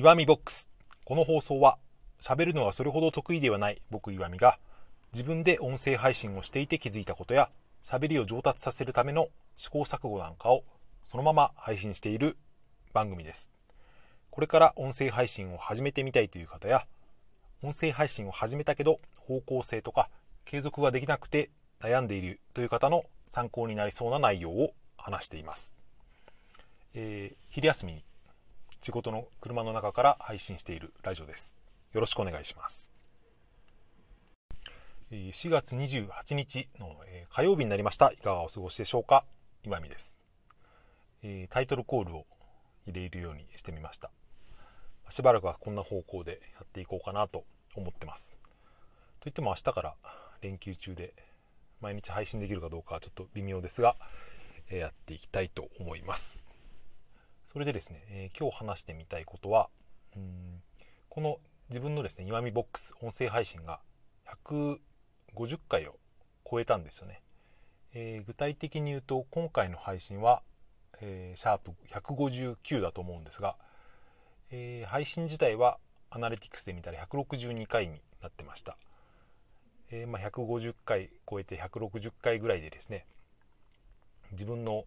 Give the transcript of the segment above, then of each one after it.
岩見ボックス。この放送は喋るのがそれほど得意ではない僕岩見が自分で音声配信をしていて気づいたことや喋りを上達させるための試行錯誤なんかをそのまま配信している番組です。これから音声配信を始めてみたいという方や音声配信を始めたけど方向性とか継続ができなくて悩んでいるという方の参考になりそうな内容を話しています、えー、昼休みに仕事の車の中から配信しているラジオです。よろしくお願いします。4月28日の火曜日になりました。いかがお過ごしでしょうか？今見です。タイトルコールを入れるようにしてみました。しばらくはこんな方向でやっていこうかなと思ってます。といっても明日から連休中で毎日配信できるかどうかはちょっと微妙ですがやっていきたいと思います。それでですね、えー、今日話してみたいことはうんこの自分のですね岩見ボックス音声配信が150回を超えたんですよね、えー、具体的に言うと今回の配信は、えー、シャープ159だと思うんですが、えー、配信自体はアナリティクスで見たら162回になってました、えまあ、150回超えて160回ぐらいでですね自分の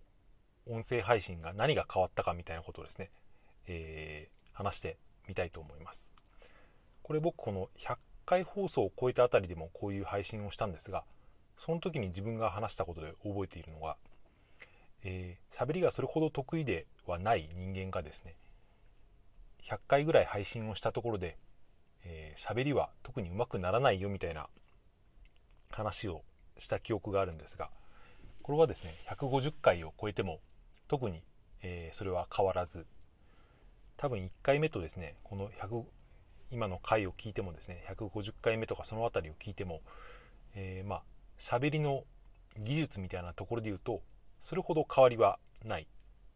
音声配信が何が変わったかみたいなことをですね、えー、話してみたいと思います。これ僕この100回放送を超えたあたりでもこういう配信をしたんですが、その時に自分が話したことで覚えているのが、えー、喋りがそれほど得意ではない人間がですね、100回ぐらい配信をしたところで、えー、喋りは特にうまくならないよみたいな話をした記憶があるんですが、これはですね、150回を超えても特に、えー、それは変わらず多分1回目とですねこの100今の回を聞いてもですね150回目とかその辺りを聞いても、えー、まあ喋りの技術みたいなところで言うとそれほど変わりはない。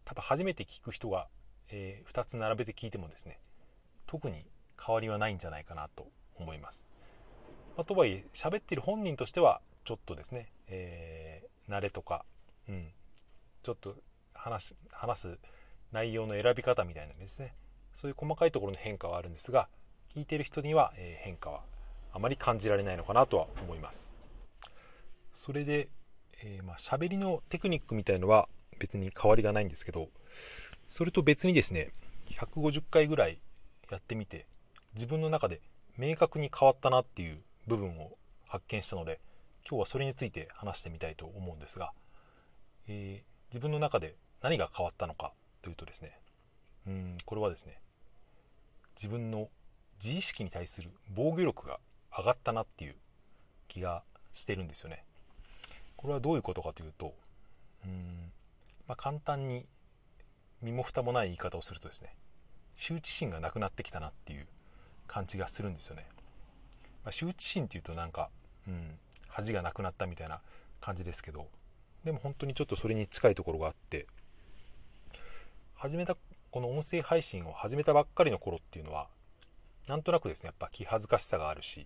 多分初めて聞く人が、えー、2つ並べて聞いてもですね特に変わりはないんじゃないかなと思います、まあ、とはいえ喋ってる本人としてはちょっとですね、えー、慣れとか、うん、ちょっと話話す内容の選び方みたいなですね。そういう細かいところの変化はあるんですが聞いてる人には、え変化はあまり感じられないのかなとは思います。それで、えー、まあ喋りのテクニックみたいのは別に変わりがないんですけどそれと別にですね150回ぐらいやってみて自分の中で明確に変わったなっていう部分を発見したので今日はそれについて話してみたいと思うんですが、えー、自分の中で何が変わったのかというとですねうんこれはですね自分の自意識に対する防御力が上がったなっていう気がしてるんですよね。これはどういうことかというとうん、まあ、簡単に身も蓋もない言い方をするとですね羞恥心がなくなってきたなっていう感じがするんですよね、まあ、羞恥心っていうとなんか、うん、恥がなくなったみたいな感じですけどでも本当にちょっとそれに近いところがあって始めたこの音声配信を始めたばっかりの頃っていうのはなんとなくですねやっぱ気恥ずかしさがあるし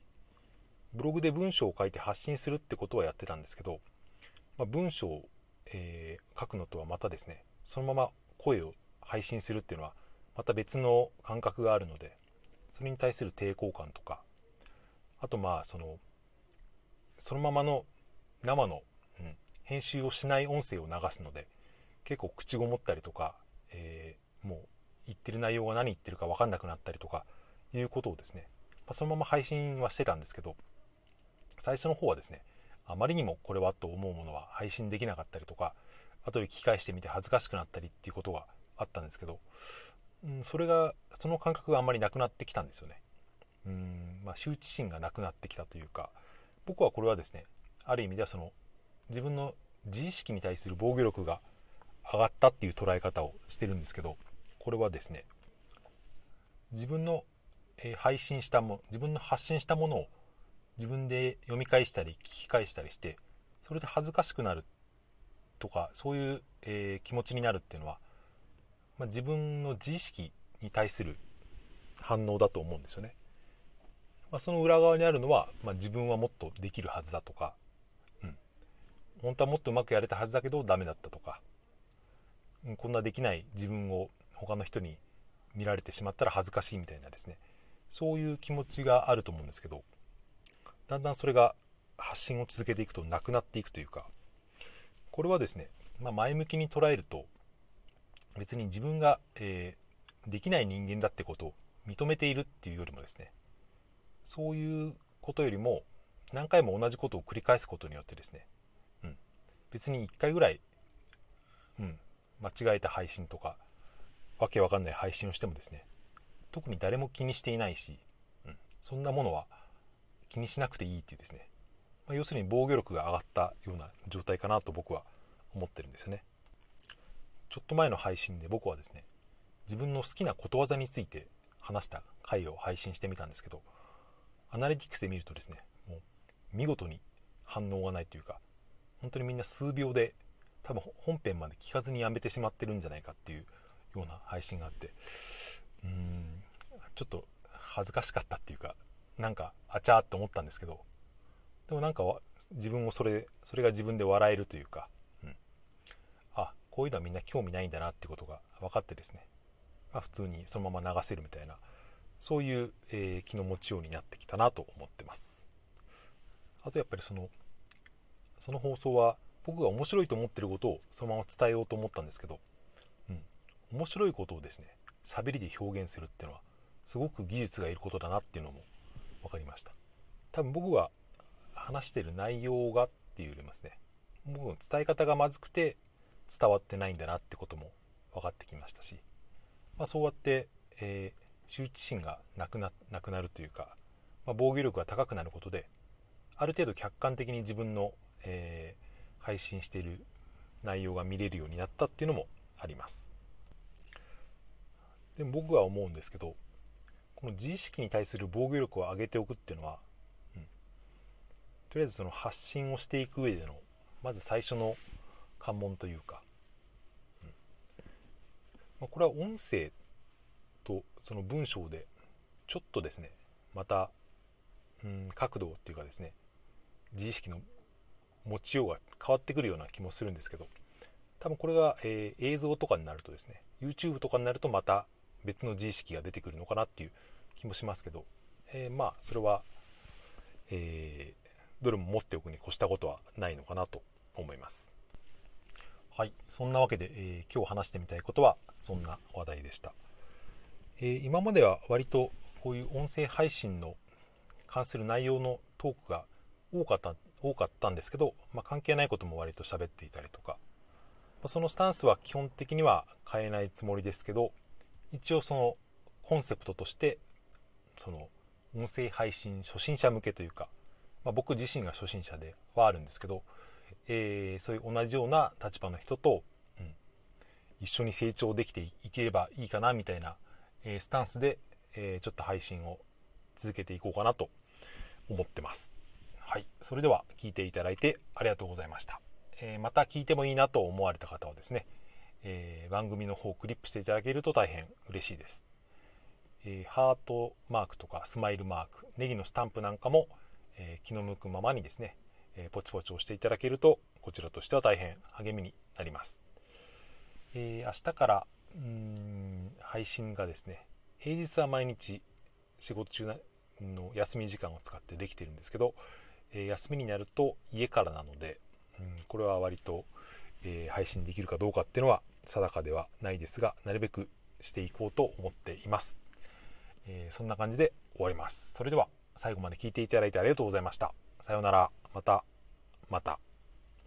ブログで文章を書いて発信するってことはやってたんですけど、まあ、文章を、えー、書くのとはまたですねそのまま声を配信するっていうのはまた別の感覚があるのでそれに対する抵抗感とかあとまあそのそのままの生の、うん、編集をしない音声を流すので結構口ごもったりとかえー、もう言ってる内容が何言ってるか分かんなくなったりとかいうことをですね、まあ、そのまま配信はしてたんですけど最初の方はですねあまりにもこれはと思うものは配信できなかったりとか後で聞き返してみて恥ずかしくなったりっていうことがあったんですけど、うん、それがその感覚があんまりなくなってきたんですよね。うんまあ羞恥心がなくなってきたというか僕はこれはですねある意味ではその自分の自意識に対する防御力が上がったっていう捉え方をしてるんですけどこれはですね自分の、え配信したも自分の発信したものを自分で読み返したり聞き返したりしてそれで恥ずかしくなるとかそういう、えー、気持ちになるっていうのは、まあ、自分の自意識に対する反応だと思うんですよね。まあ、その裏側にあるのは、まあ、自分はもっとできるはずだとか、うん、本当はもっとうまくやれたはずだけどダメだったとかこんなできない自分を他の人に見られてしまったら恥ずかしいみたいなですね。そういう気持ちがあると思うんですけどだんだんそれが発信を続けていくとなくなっていくというかこれはですね、まあ、前向きに捉えると別に自分が、えー、できない人間だってことを認めているっていうよりもですねそういうことよりも何回も同じことを繰り返すことによってですね、うん、別に1回ぐらい、うん、間違えた配信とかわけわかんない配信をしてもですね特に誰も気にしていないし、うん、そんなものは気にしなくていいっていうですね、まあ、要するに防御力が上がったような状態かなと僕は思ってるんですよね。ちょっと前の配信で僕はですね自分の好きなことわざについて話した回を配信してみたんですけどアナリティクスで見るとですねもう見事に反応がないというか本当にみんな数秒で多分本編まで聞かずにやめてしまってるんじゃないかっていうような配信があって。うーん。ちょっと恥ずかしかったっていうかなんかあちゃーって思ったんですけど。でもなんか自分もそれそれが自分で笑えるというか、うん、あこういうのはみんな興味ないんだなってことが分かってですね、まあ、普通にそのまま流せるみたいな。そういう、えー、気の持ちようになってきたなと思ってます。あとやっぱりそのその放送は僕が面白いと思ってることをそのまま伝えようと思ったんですけど、うん、面白いことをですね喋りで表現するっていうのはすごく技術がいることだなっていうのも分かりました。多分僕が話してる内容がっていうよりますね僕の伝え方がまずくて伝わってないんだなってことも分かってきましたし、まあ、そうやって、えー、羞恥心がなくななくなるというか、まあ、防御力が高くなることである程度客観的に自分の、え配信している内容が見れるようになったっていうのもあります。でも僕は思うんですけどこの自意識に対する防御力を上げておくっていうのは、うん、とりあえずその発信をしていく上でのまず最初の関門というか、うん。まあ、これは音声とその文章でちょっとですねまた、うん、角度っていうかですね自意識の持ちようが変わってくるような気もするんですけど多分これが、えー、映像とかになるとですね YouTube とかになるとまた別の自意識が出てくるのかなっていう気もしますけど、えー、まあそれは、えー、どれも持っておくに越したことはないのかなと思います。はいそんなわけで、え今日話してみたいことはそんな話題でした、え今までは割とこういう音声配信の関する内容のトークが多かった多かったんですけど、まあ、関係ないことも割と喋っていたりとか、まあ、そのスタンスは基本的には変えないつもりですけど一応そのコンセプトとしてその音声配信初心者向けというか、まあ、僕自身が初心者ではあるんですけど、えー、そういう同じような立場の人と、うん、一緒に成長できていければいいかなみたいな、えー、スタンスで、えー、ちょっと配信を続けていこうかなと思ってます。はい、それでは聞いていただいてありがとうございました。えー、また聞いてもいいなと思われた方はですね、えー、番組の方をクリップしていただけると大変嬉しいです。えー、ハートマークとかスマイルマーク、ネギのスタンプなんかも、え気の向くままにですね、えポチポチ押していただけるとこちらとしては大変励みになります。え明日からうん配信がですね、平日は毎日仕事中の休み時間を使ってできてるんですけど、え休みになると家からなので、うん、これは割と、えー、配信できるかどうかっていうのは定かではないですがなるべくしていこうと思っています、えー、そんな感じで終わります。それでは最後まで聞いていただいてありがとうございました。さようなら。またまた。